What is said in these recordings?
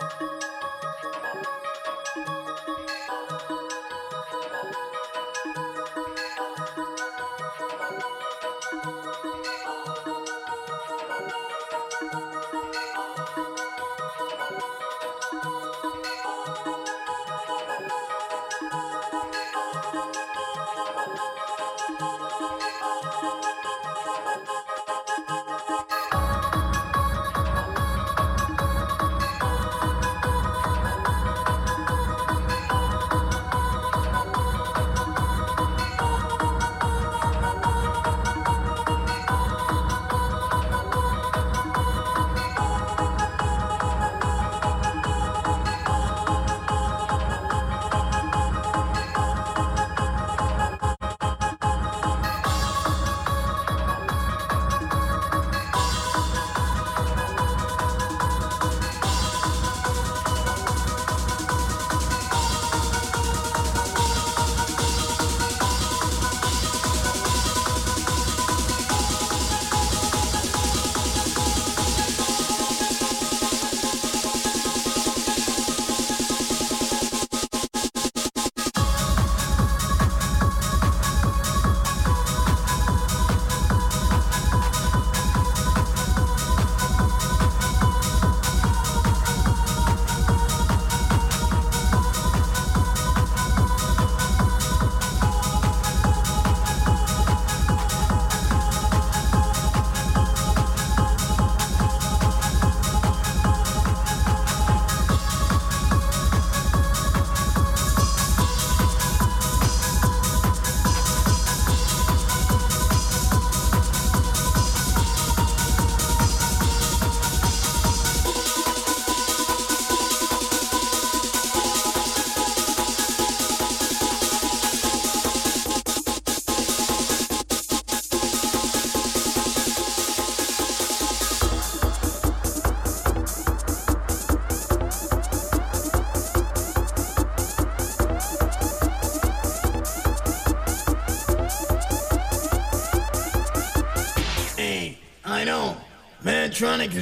Thank you.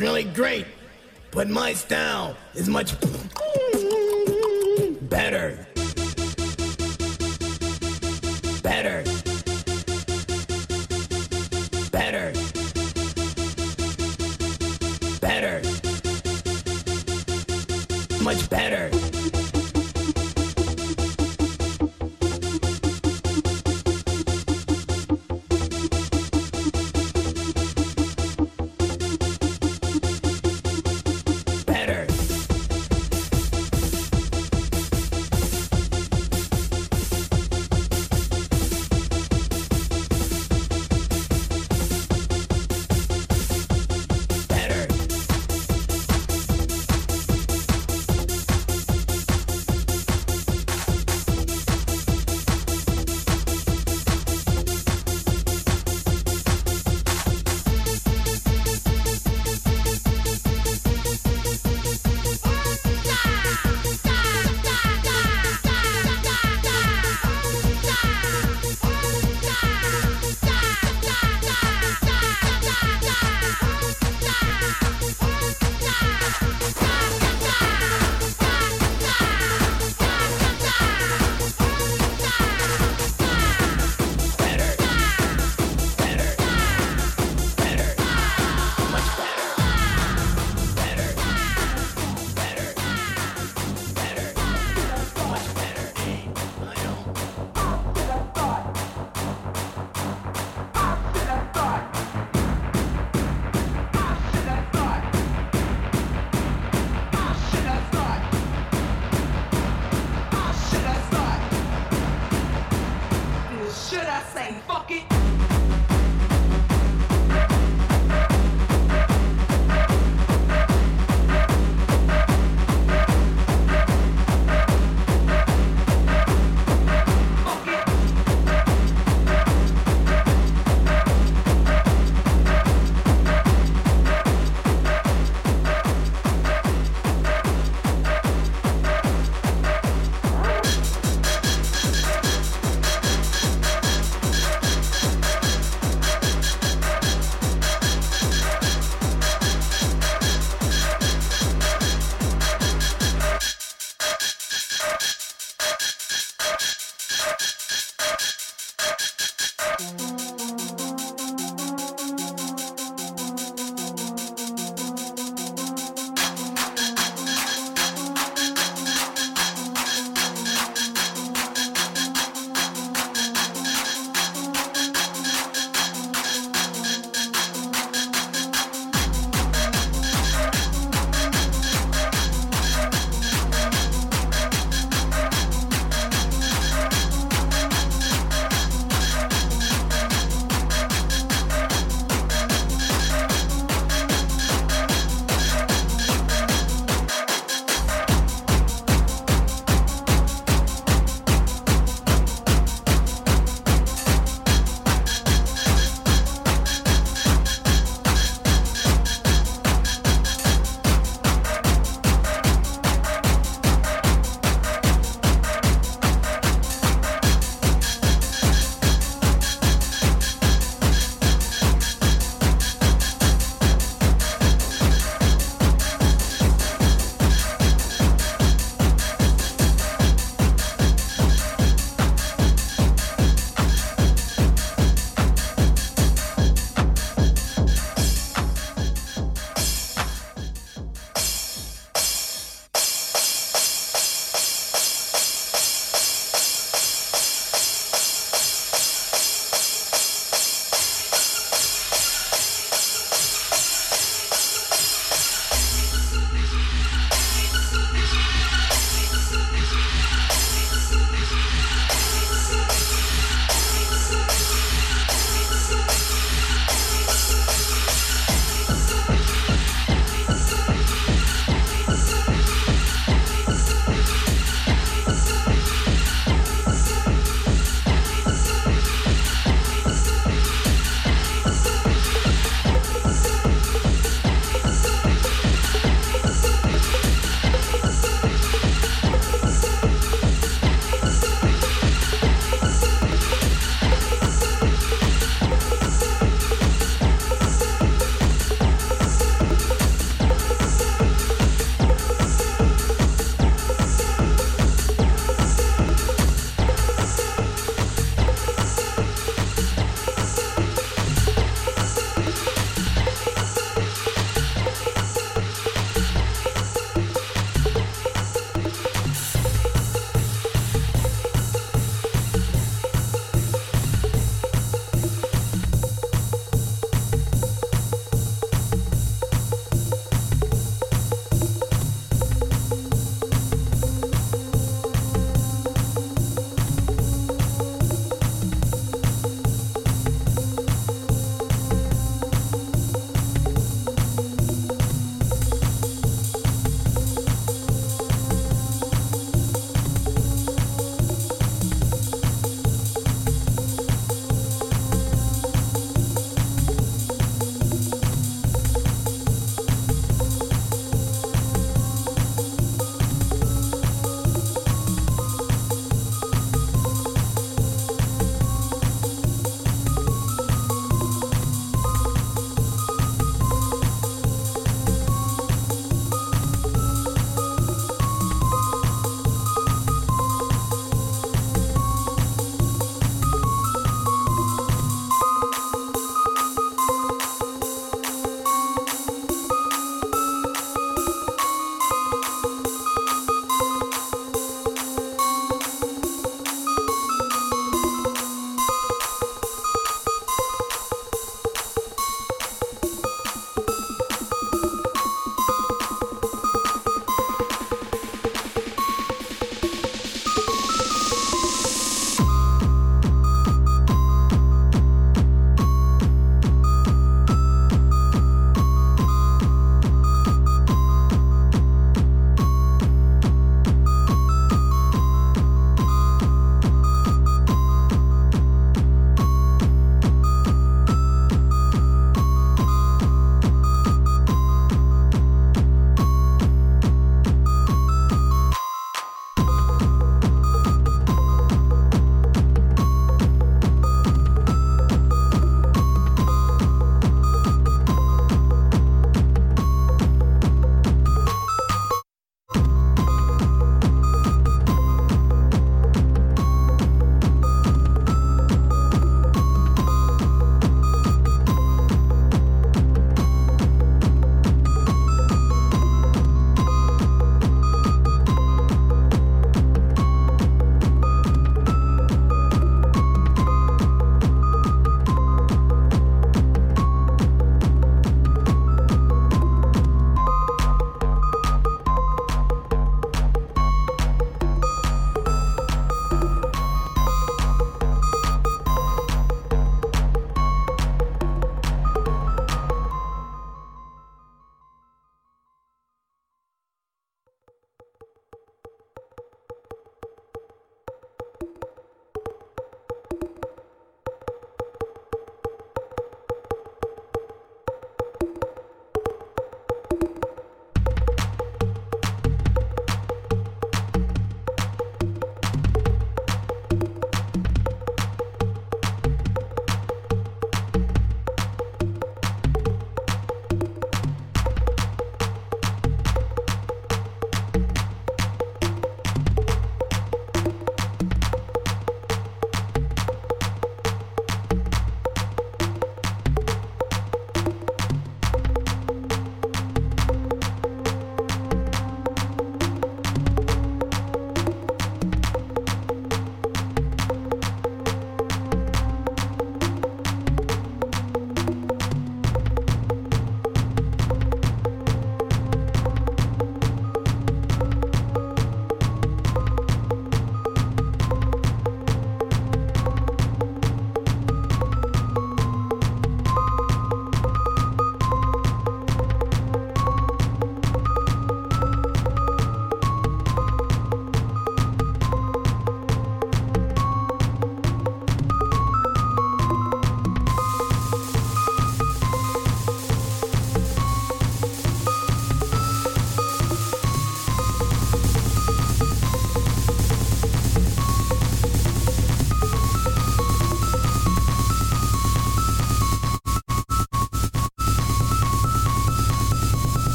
Really great, but my style is much better. Better. Better. Better. Much better.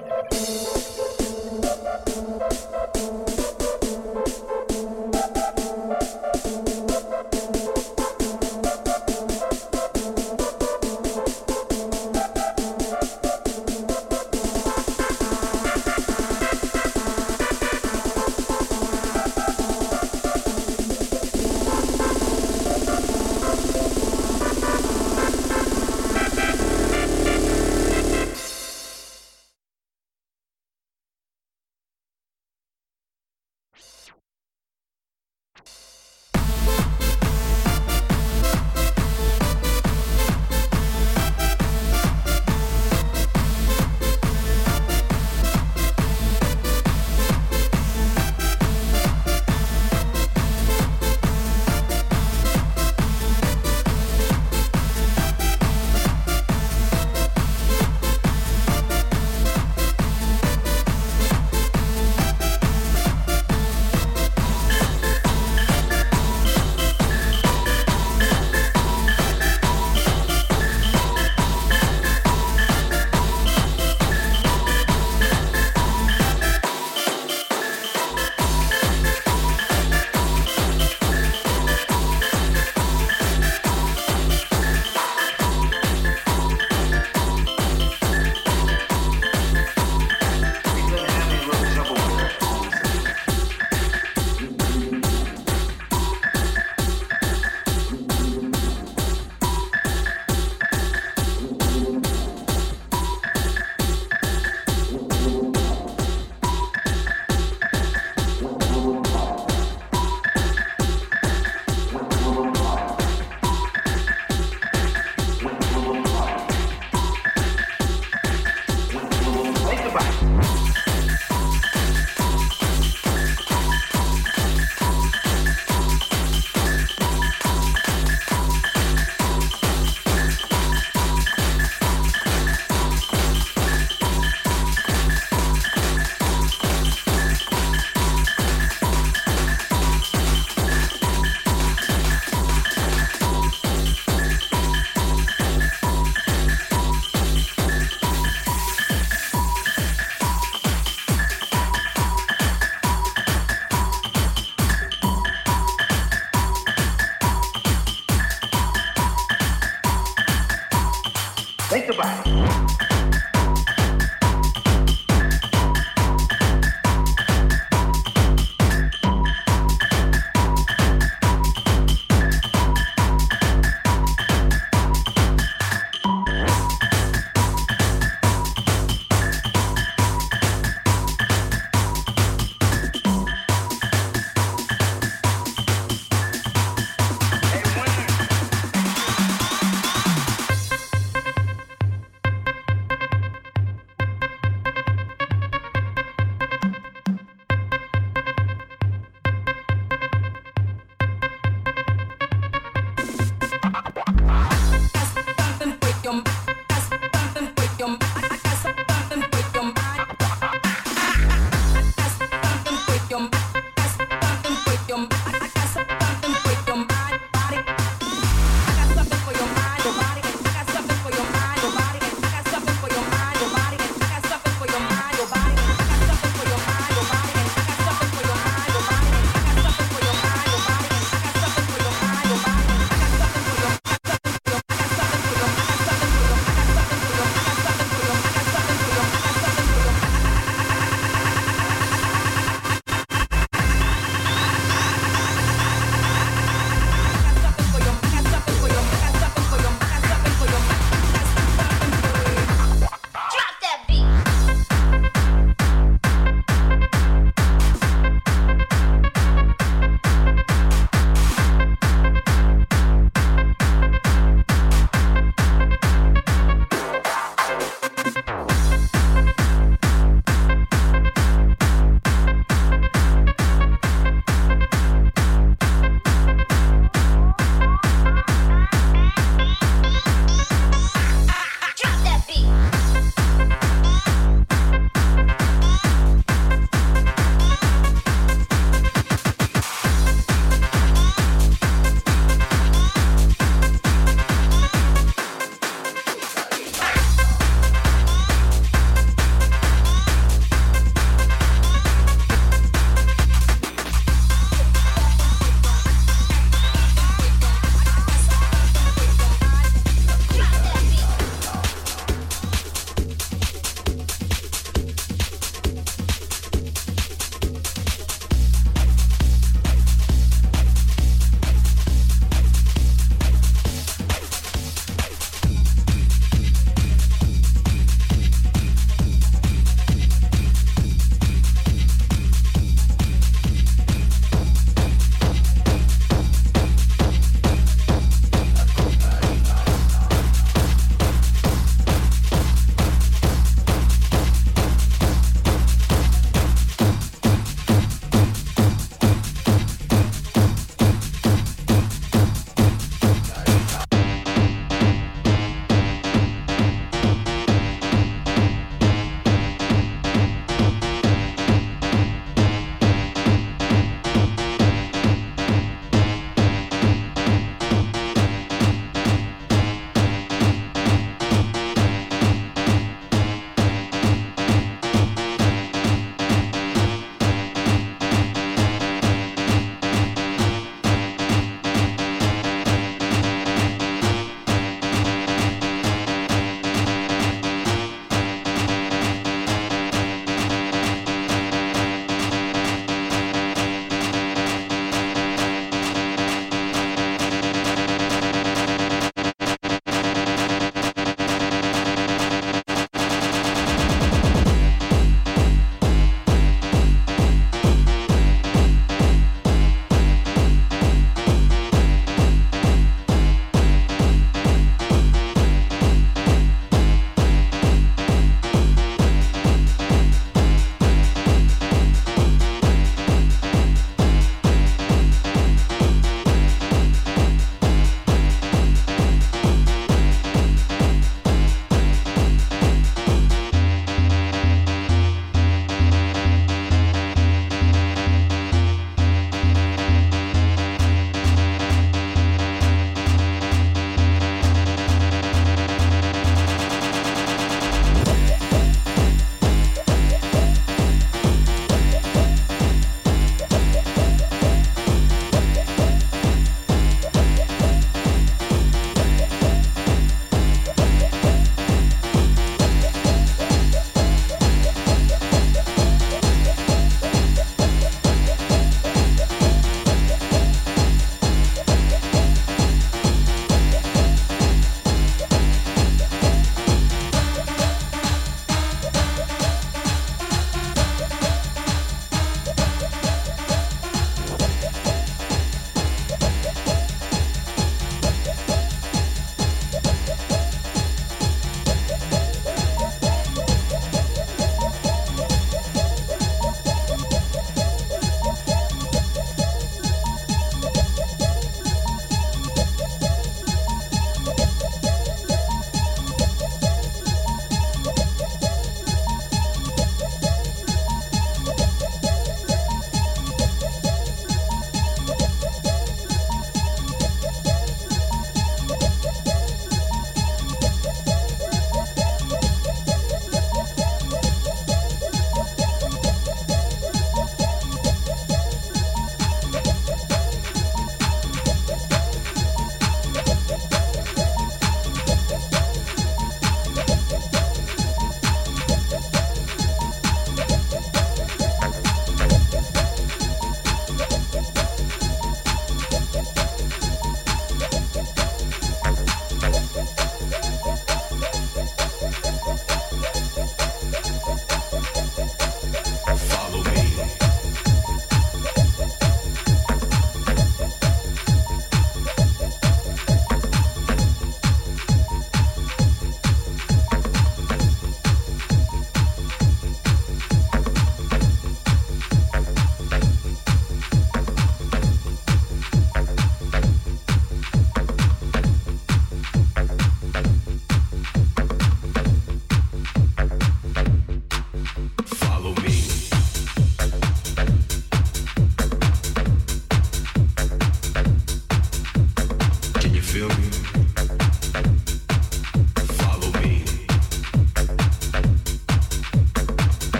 you.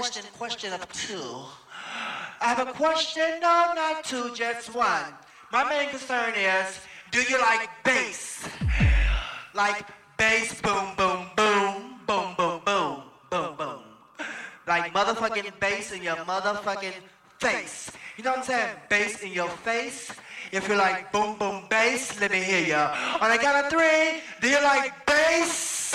Question, question, of two. I have a question, no, not two, just one. My main concern is, do you like bass? Like bass, boom, boom, boom, boom, boom, boom, boom, boom. Like motherfucking bass in your motherfucking face. You know what I'm saying? Bass in your face. If you like boom, boom, bass, let me hear ya. On the count of three, do you like bass?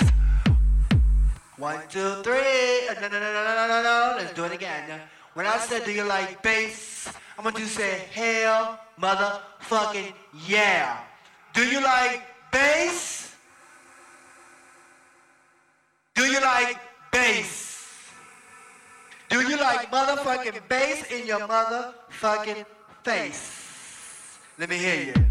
One, two, three. Uh, no, no, no, no, no, no, no. Let's do it again. Uh, when I said, do you like bass? I'm going to say, hell, motherfucking yeah. Do you like bass? Do you like bass? Do you like motherfucking bass in your motherfucking face? Let me hear you.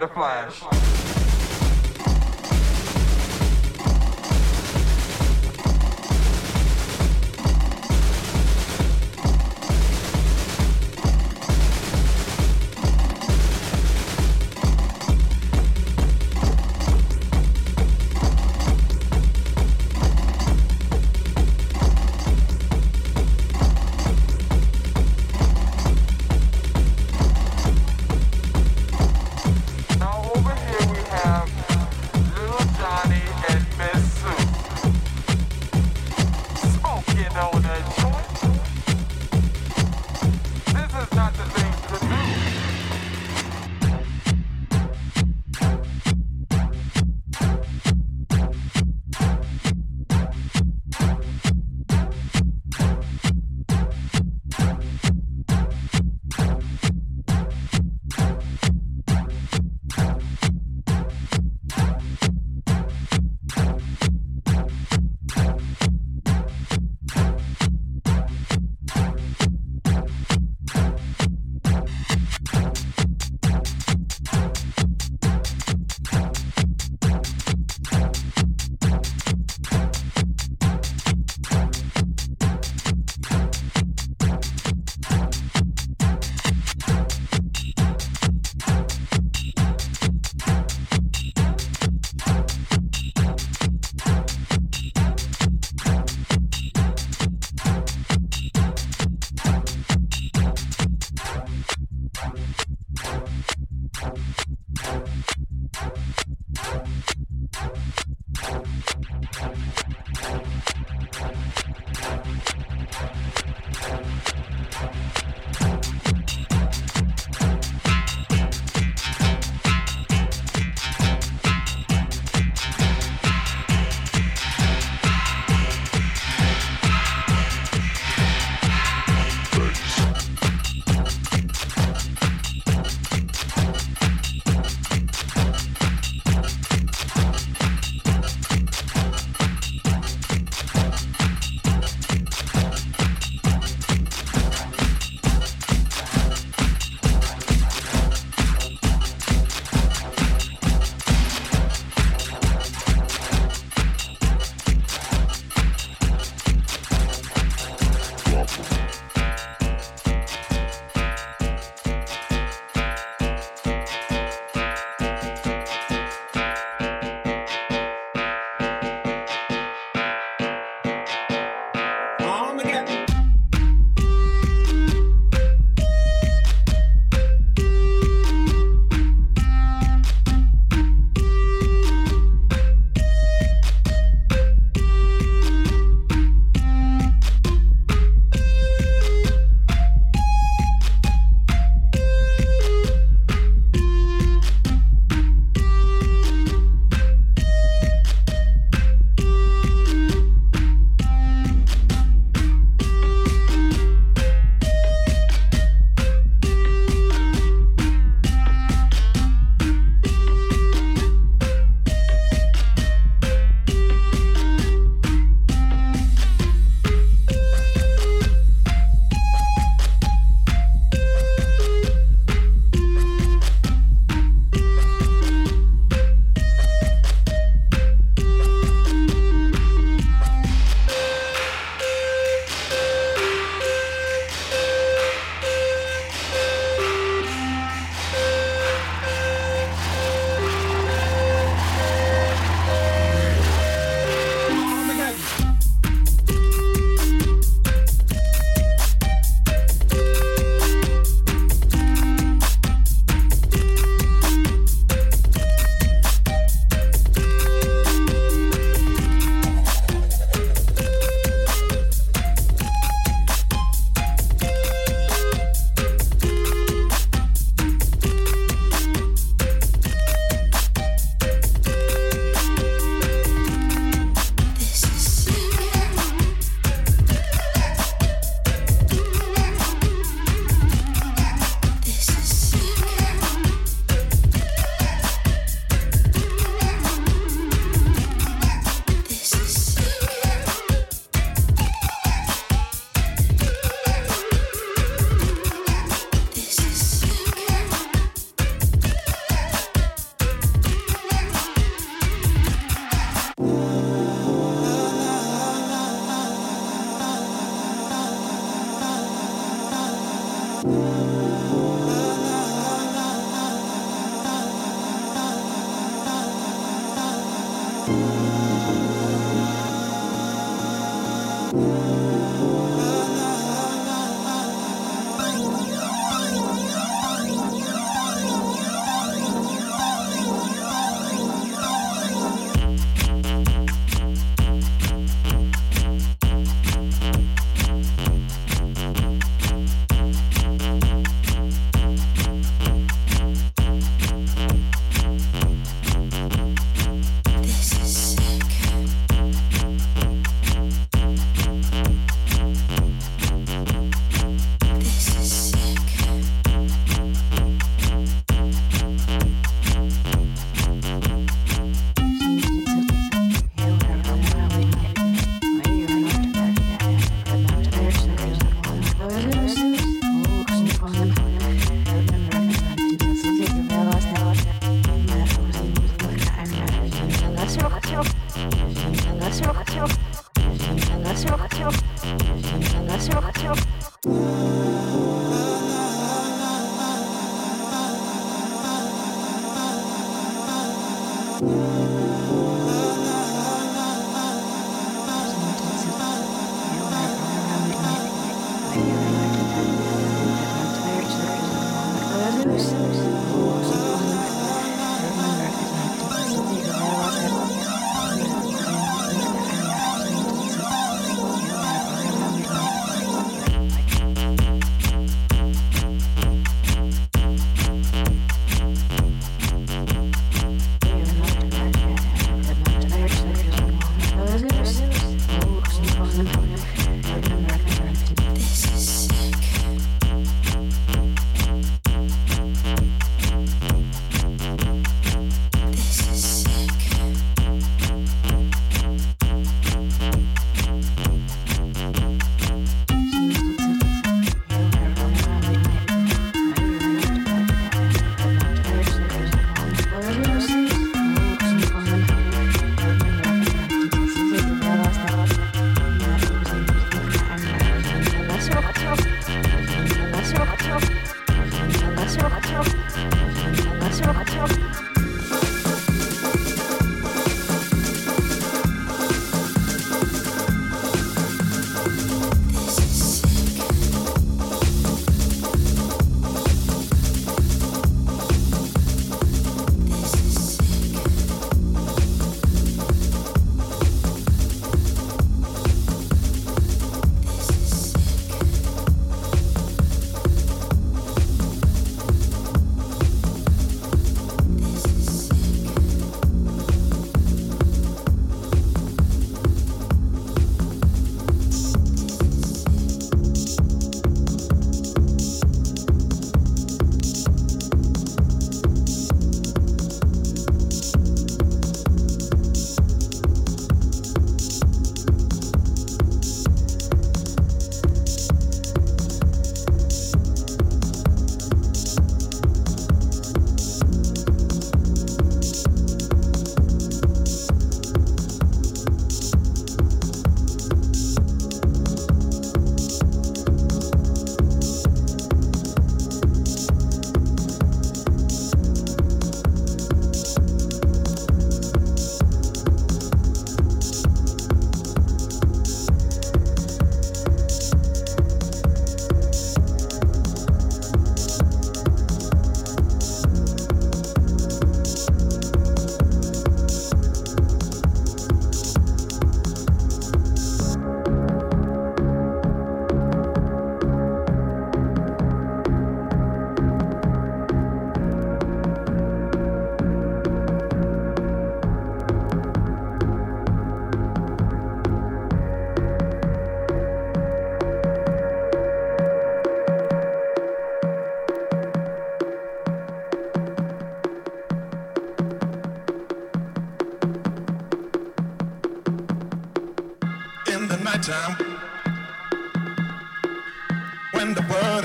Over here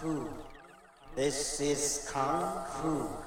Fu. This is Kung Fu.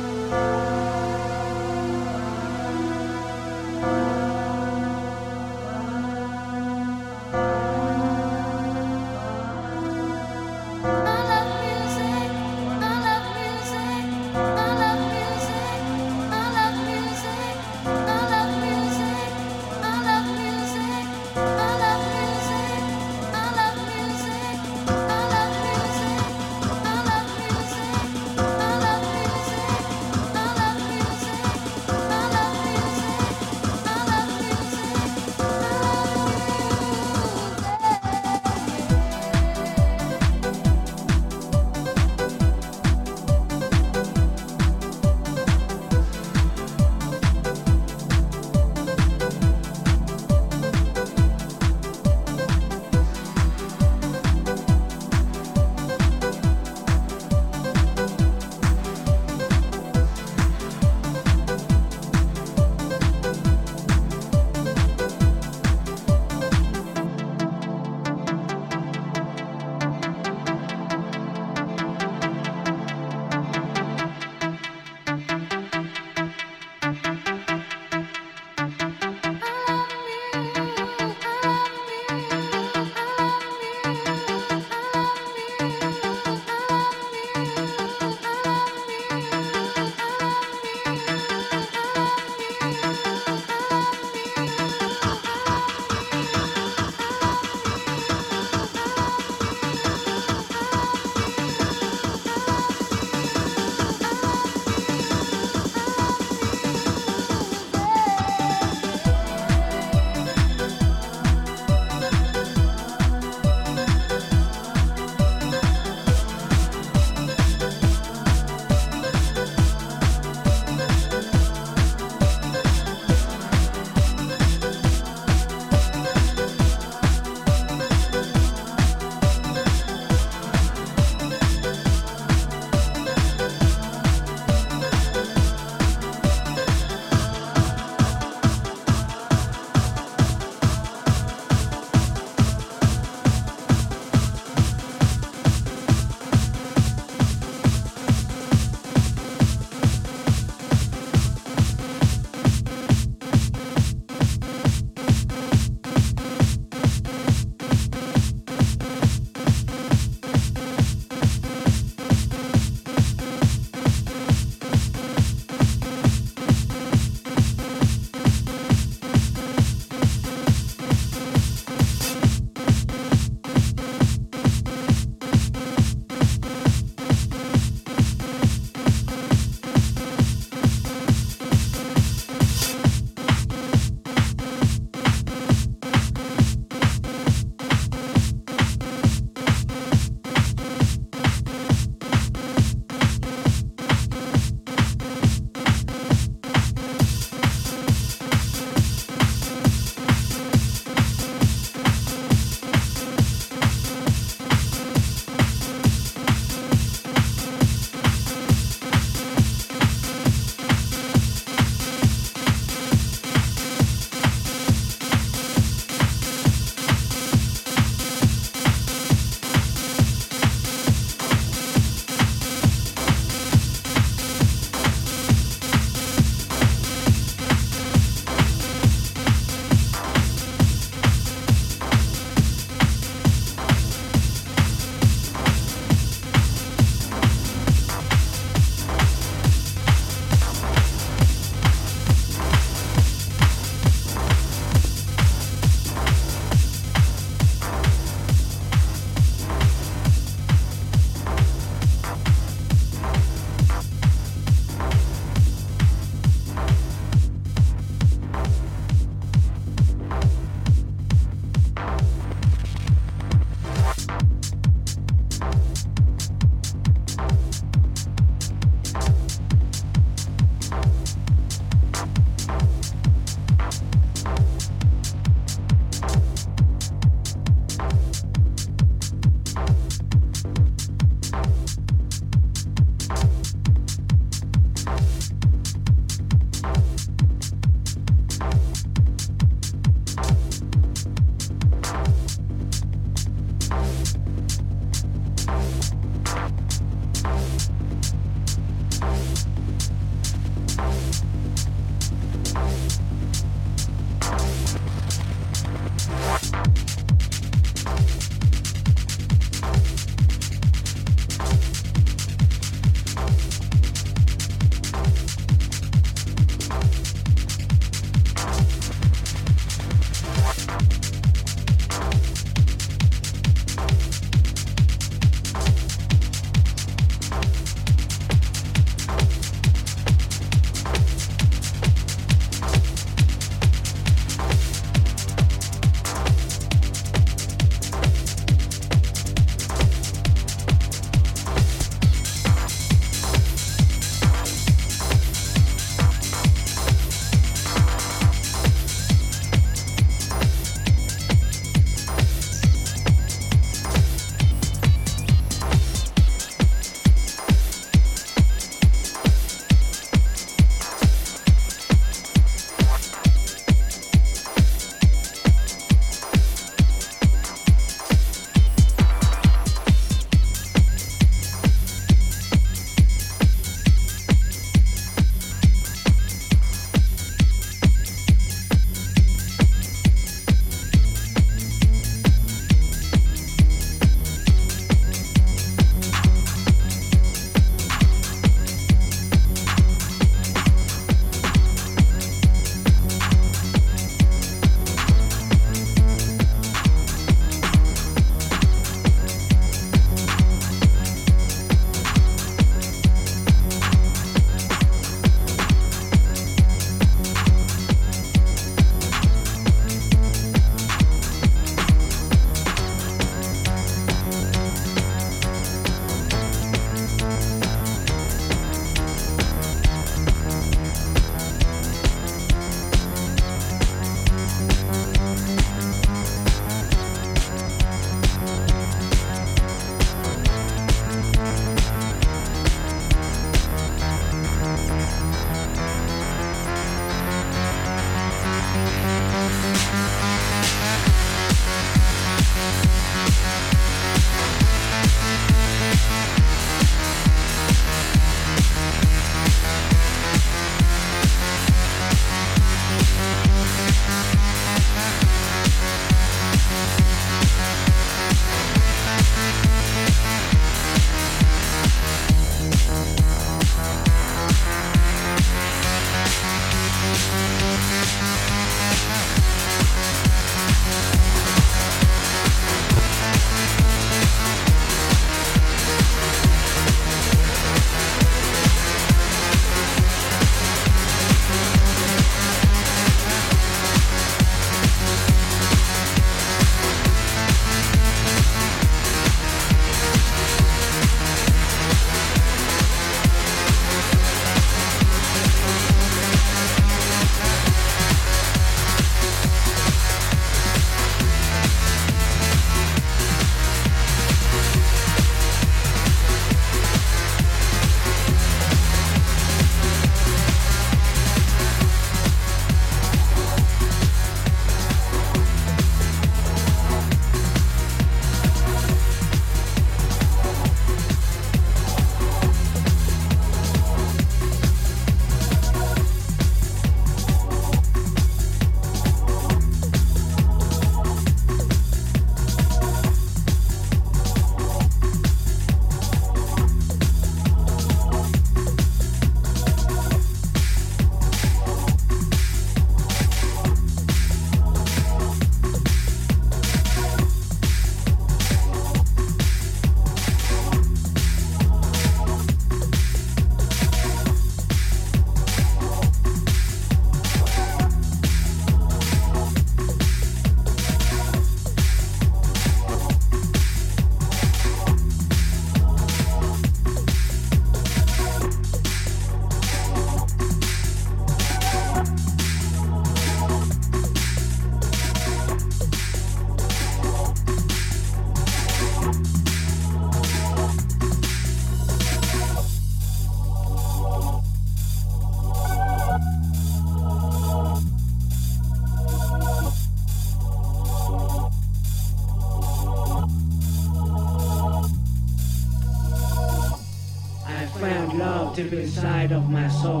Of my soul.